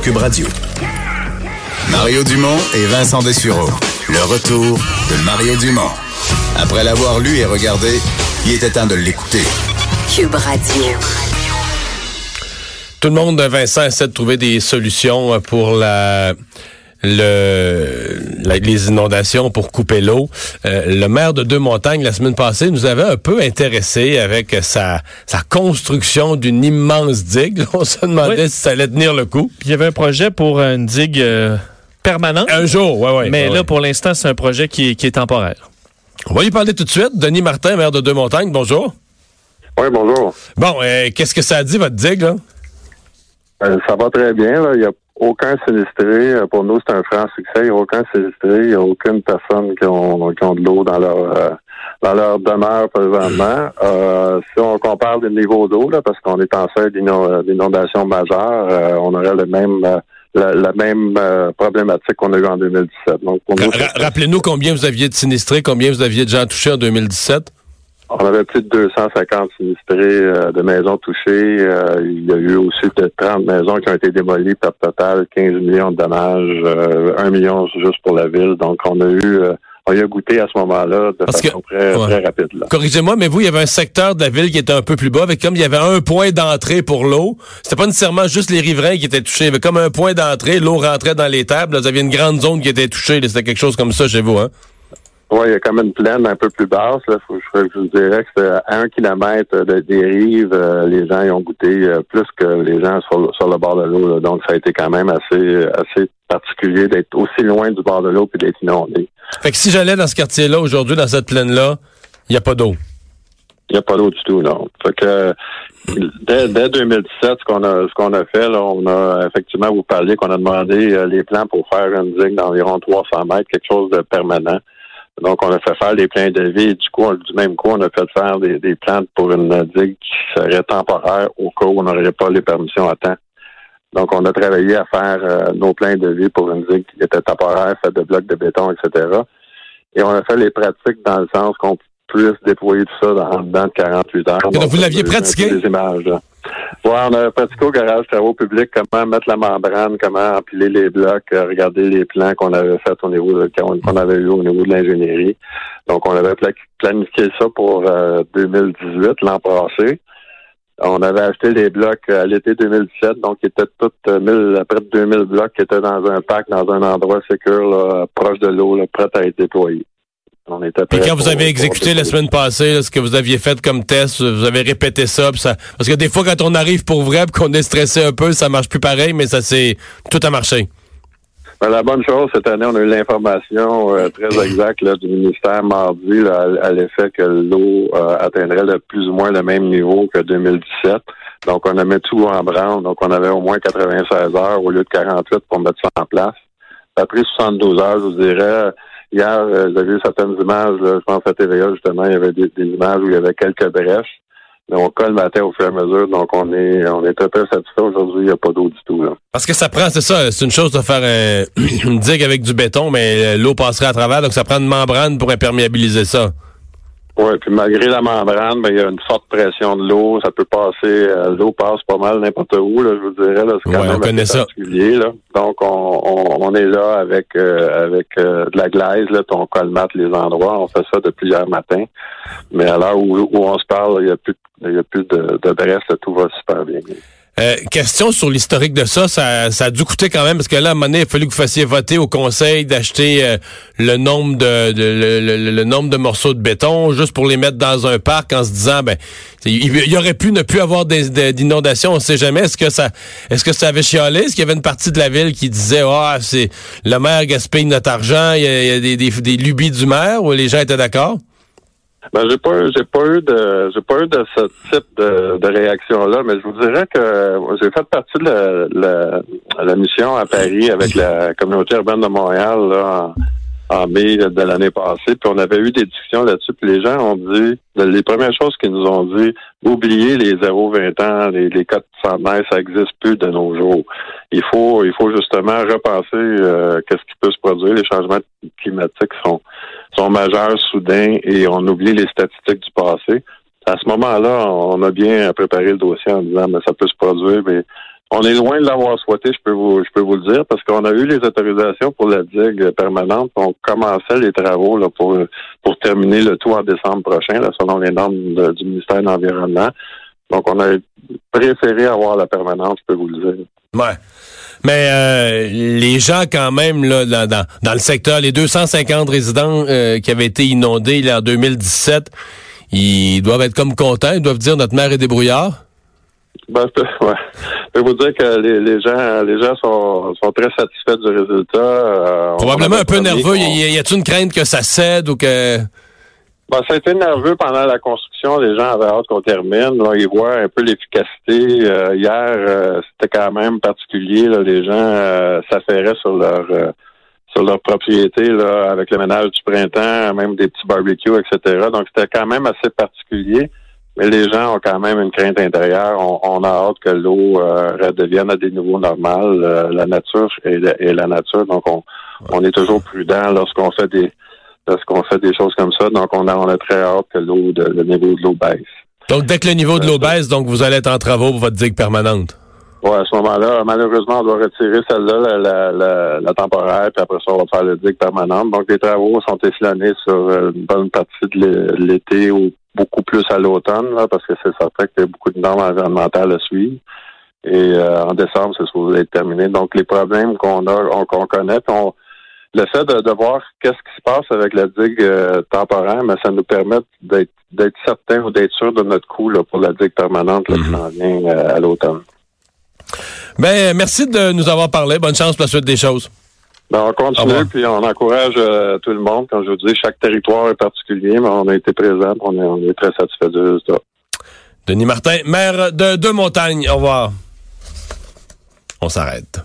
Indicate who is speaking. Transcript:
Speaker 1: sur Cube Radio. Mario Dumont et Vincent Dessureau. Le retour de Mario Dumont. Après l'avoir lu et regardé, il était temps de l'écouter.
Speaker 2: Cube Radio.
Speaker 3: Tout le monde, Vincent, essaie de trouver des solutions pour la le, les inondations pour couper l'eau. Euh, le maire de Deux-Montagnes, la semaine passée, nous avait un peu intéressé avec sa, sa construction d'une immense digue. On se demandait si ça allait tenir le coup.
Speaker 4: Il y avait un projet pour une digue euh, permanente.
Speaker 3: Un jour, ouais, ouais.
Speaker 4: Mais
Speaker 3: ouais,
Speaker 4: là,
Speaker 3: ouais.
Speaker 4: pour l'instant, c'est un projet qui, qui est temporaire.
Speaker 3: On va y parler tout de suite. Denis Martin, maire de Deux-Montagnes, bonjour.
Speaker 5: Oui, bonjour.
Speaker 3: Bon, euh, qu'est-ce que ça a dit, votre digue, là?
Speaker 5: Euh, ça va très bien. là. Il n'y a aucun sinistré. Euh, Pour nous, c'est un franc succès. Il n'y a aucun sinistré. Il n'y a aucune personne qui ont, qui ont de l'eau dans leur euh, dans leur demeure présentement. Euh, si on compare les niveaux d'eau, là, parce qu'on est en seuil d'inon- d'inondation majeure, euh, on aurait le même euh, la, même euh, problématique qu'on a eu en 2017. Donc,
Speaker 3: Rappelez-nous combien vous aviez de sinistrés, combien vous aviez de gens touchés en 2017?
Speaker 5: On avait plus de 250 sinistrés euh, de maisons touchées. Euh, il y a eu aussi de 30 maisons qui ont été démolies par total 15 millions de dommages, euh, 1 million juste pour la ville. Donc on a eu euh, on y a goûté à ce moment-là de
Speaker 3: Parce
Speaker 5: façon
Speaker 3: que-
Speaker 5: très,
Speaker 3: ouais.
Speaker 5: très rapide.
Speaker 3: Corrigez-moi, mais vous, il y avait un secteur de la ville qui était un peu plus bas, avec comme il y avait un point d'entrée pour l'eau. C'était pas nécessairement juste les riverains qui étaient touchés. Avait comme un point d'entrée, l'eau rentrait dans les tables. Là, vous aviez une grande zone qui était touchée. C'était quelque chose comme ça chez vous, hein?
Speaker 5: Oui, il y a comme une plaine un peu plus basse. Là. Faut, je, je vous dirais que c'est à un kilomètre de, des rives. euh, les gens y ont goûté euh, plus que les gens sur, le- sur le bord de l'eau. Donc, ça a été quand même assez, assez particulier d'être aussi loin du bord de l'eau puis d'être inondé.
Speaker 3: Fait que si j'allais dans ce quartier-là aujourd'hui, dans cette plaine-là, il n'y a pas d'eau.
Speaker 5: Il n'y a pas d'eau du tout, non. Fait que dès, dès 2017, ce qu'on a ce qu'on a fait, là, on a effectivement vous parliez qu'on a demandé euh, les plans pour faire une digue d'environ 300 mètres, quelque chose de permanent. Donc, on a fait faire les plans de vie. Du coup, on- du même coup, on a fait faire des, des plans pour une digue qui serait temporaire au cas où on n'aurait pas les permissions à temps. Donc, on a travaillé à faire euh, nos plans de vie pour une digue qui était temporaire, faite de blocs de béton, etc. Et on a fait les pratiques dans le sens qu'on puisse déployer tout ça dans, dans 48 heures.
Speaker 3: donc, vous l'aviez pratiqué?
Speaker 5: Des images, là. Ouais, on a pratiqué au garage travaux publics comment mettre la membrane, comment empiler les blocs, euh, regarder les plans qu'on avait fait au niveau de, qu'on avait eu au niveau de l'ingénierie. Donc, on avait pla- planifié ça pour euh, 2018, l'an passé. On avait acheté les blocs euh, à l'été 2017, donc ils étaient tous euh, 1000, à près de 2000 blocs qui étaient dans un pack, dans un endroit sécure, là, proche de l'eau, prêt à être déployé. On était
Speaker 3: Puis quand vous avez exécuté la semaine passée, là, ce que vous aviez fait comme test, vous avez répété ça, parce que des fois, quand on arrive pour vrai, puis qu'on est stressé un peu, ça marche plus pareil, mais ça c'est tout a marché.
Speaker 5: Ben, la bonne chose, cette année, on a eu l'information euh, très exacte là, du ministère mardi là, à, à l'effet que l'eau euh, atteindrait le plus ou moins le même niveau que 2017. Donc, on a mis tout en branle. Donc, on avait au moins 96 heures au lieu de 48 pour mettre ça en place. Ça a pris 72 heures, je vous dirais. Hier, euh, j'ai vu certaines images, là, je pense à TVA, justement, il y avait des, des images où il y avait quelques brèches. Mais on colmatait au fur et à mesure, donc on est on est très très satisfait. Aujourd'hui, il n'y a pas d'eau du tout. Là.
Speaker 3: Parce que ça prend, c'est ça, c'est une chose de faire euh, une digue avec du béton, mais euh, l'eau passerait à travers, donc ça prend une membrane pour imperméabiliser ça.
Speaker 5: Oui, puis malgré la membrane, ben, il y a une forte pression de l'eau. Ça peut passer, euh, l'eau passe pas mal n'importe où, là, je vous dirais. Là, c'est quand
Speaker 3: Ouais,
Speaker 5: même
Speaker 3: on connaît ça.
Speaker 5: particulier. Là. Donc, on, on, on est là avec euh, avec euh, de la glaise, là, puis on colmate les endroits. On fait ça depuis hier matin. Mais à l'heure où, où on se parle, il n'y a plus, il y a plus de, de là, tout va super bien.
Speaker 3: Euh, question sur l'historique de ça, ça, ça a dû coûter quand même, parce que là, à un moment donné, il a fallu que vous fassiez voter au conseil d'acheter euh, le nombre de, le, nombre de morceaux de béton juste pour les mettre dans un parc en se disant ben il, aurait pu ne plus avoir d'inondations, on sait jamais. Est-ce que ça est-ce que ça avait chialé? Est-ce qu'il y avait une partie de la ville qui disait Ah, c'est le maire gaspille notre argent, il y a, des, des lubies du maire ou les gens étaient d'accord?
Speaker 5: Ben, j'ai pas, j'ai pas eu de, j'ai pas eu de ce type de, de réaction-là, mais je vous dirais que j'ai fait partie de la, la, la mission à Paris avec la communauté urbaine de Montréal là, en, mai de l'année passée, puis on avait eu des discussions là-dessus, puis les gens ont dit, les premières choses qu'ils nous ont dit, oubliez les 0-20 ans, les, les cas de centenaire, ça n'existe plus de nos jours. Il faut, il faut justement repenser euh, qu'est-ce qui peut se produire. Les changements climatiques sont sont majeurs, soudains, et on oublie les statistiques du passé. À ce moment-là, on a bien préparé le dossier en disant, mais ça peut se produire, mais On est loin de l'avoir souhaité, je peux vous, je peux vous le dire, parce qu'on a eu les autorisations pour la digue permanente. On commençait les travaux là, pour pour terminer le tout en décembre prochain, là, selon les normes du ministère de l'Environnement. Donc, on a préféré avoir la permanente, je peux vous le dire.
Speaker 3: Ouais. Mais euh, les gens quand même là dans, dans, dans, le secteur, les 250 résidents euh, qui avaient été inondés là, en 2017, ils doivent être comme contents, ils doivent dire notre mère est débrouillard.
Speaker 5: Ben, je, peux, ouais. je peux vous dire que les, les gens les gens sont, sont très satisfaits du résultat. Euh,
Speaker 3: Probablement un peu nerveux. Y, y a-t-il une crainte que ça cède ou que...
Speaker 5: Ben, ça a été nerveux pendant la construction. Les gens avaient hâte qu'on termine. Là, ils voient un peu l'efficacité. Euh, hier, euh, c'était quand même particulier. Là, les gens euh, s'affairaient sur leur sur leur propriété là, avec le ménage du printemps, même des petits barbecues, etc. Donc, c'était quand même assez particulier. Mais les gens ont quand même une crainte intérieure. On, a hâte que l'eau redevienne à des niveaux normaux. la nature et la, nature. Donc, on, on est toujours prudent lorsqu'on fait des parce qu'on fait des choses comme ça. Donc, on a, on a très hâte que l'eau, le niveau de l'eau baisse.
Speaker 3: Donc, dès que le niveau de l'eau baisse, donc vous allez être en travaux pour votre digue permanente.
Speaker 5: Oui, à ce moment-là, malheureusement, on doit retirer celle-là, la, la, la, temporaire, puis après ça, on va faire le digue permanente. Donc, les travaux sont échelonnés sur euh, une bonne partie de l'été ou beaucoup plus à l'automne, parce que c'est certain qu'il y a beaucoup de normes environnementales à suivre. Et euh, en décembre, c'est supposé être terminé. Donc, les problèmes qu'on a, qu'on connaît, on, le fait de, voir qu'est-ce qui se passe avec la digue euh, temporaire, mais ça nous permet d'être d'être certain ou d'être sûr de notre coût pour la digue permanente qui mhm. vient euh, à l'automne.
Speaker 3: Ben, merci de nous avoir parlé. Bonne chance pour la suite des choses.
Speaker 5: Ben, on continue, puis on encourage euh, tout le monde. Comme je vous dis, chaque territoire est particulier, mais on a été présent, on est, on est très satisfait du résultat.
Speaker 3: Denis Martin, maire de Deux Montagnes. Au revoir. On s'arrête.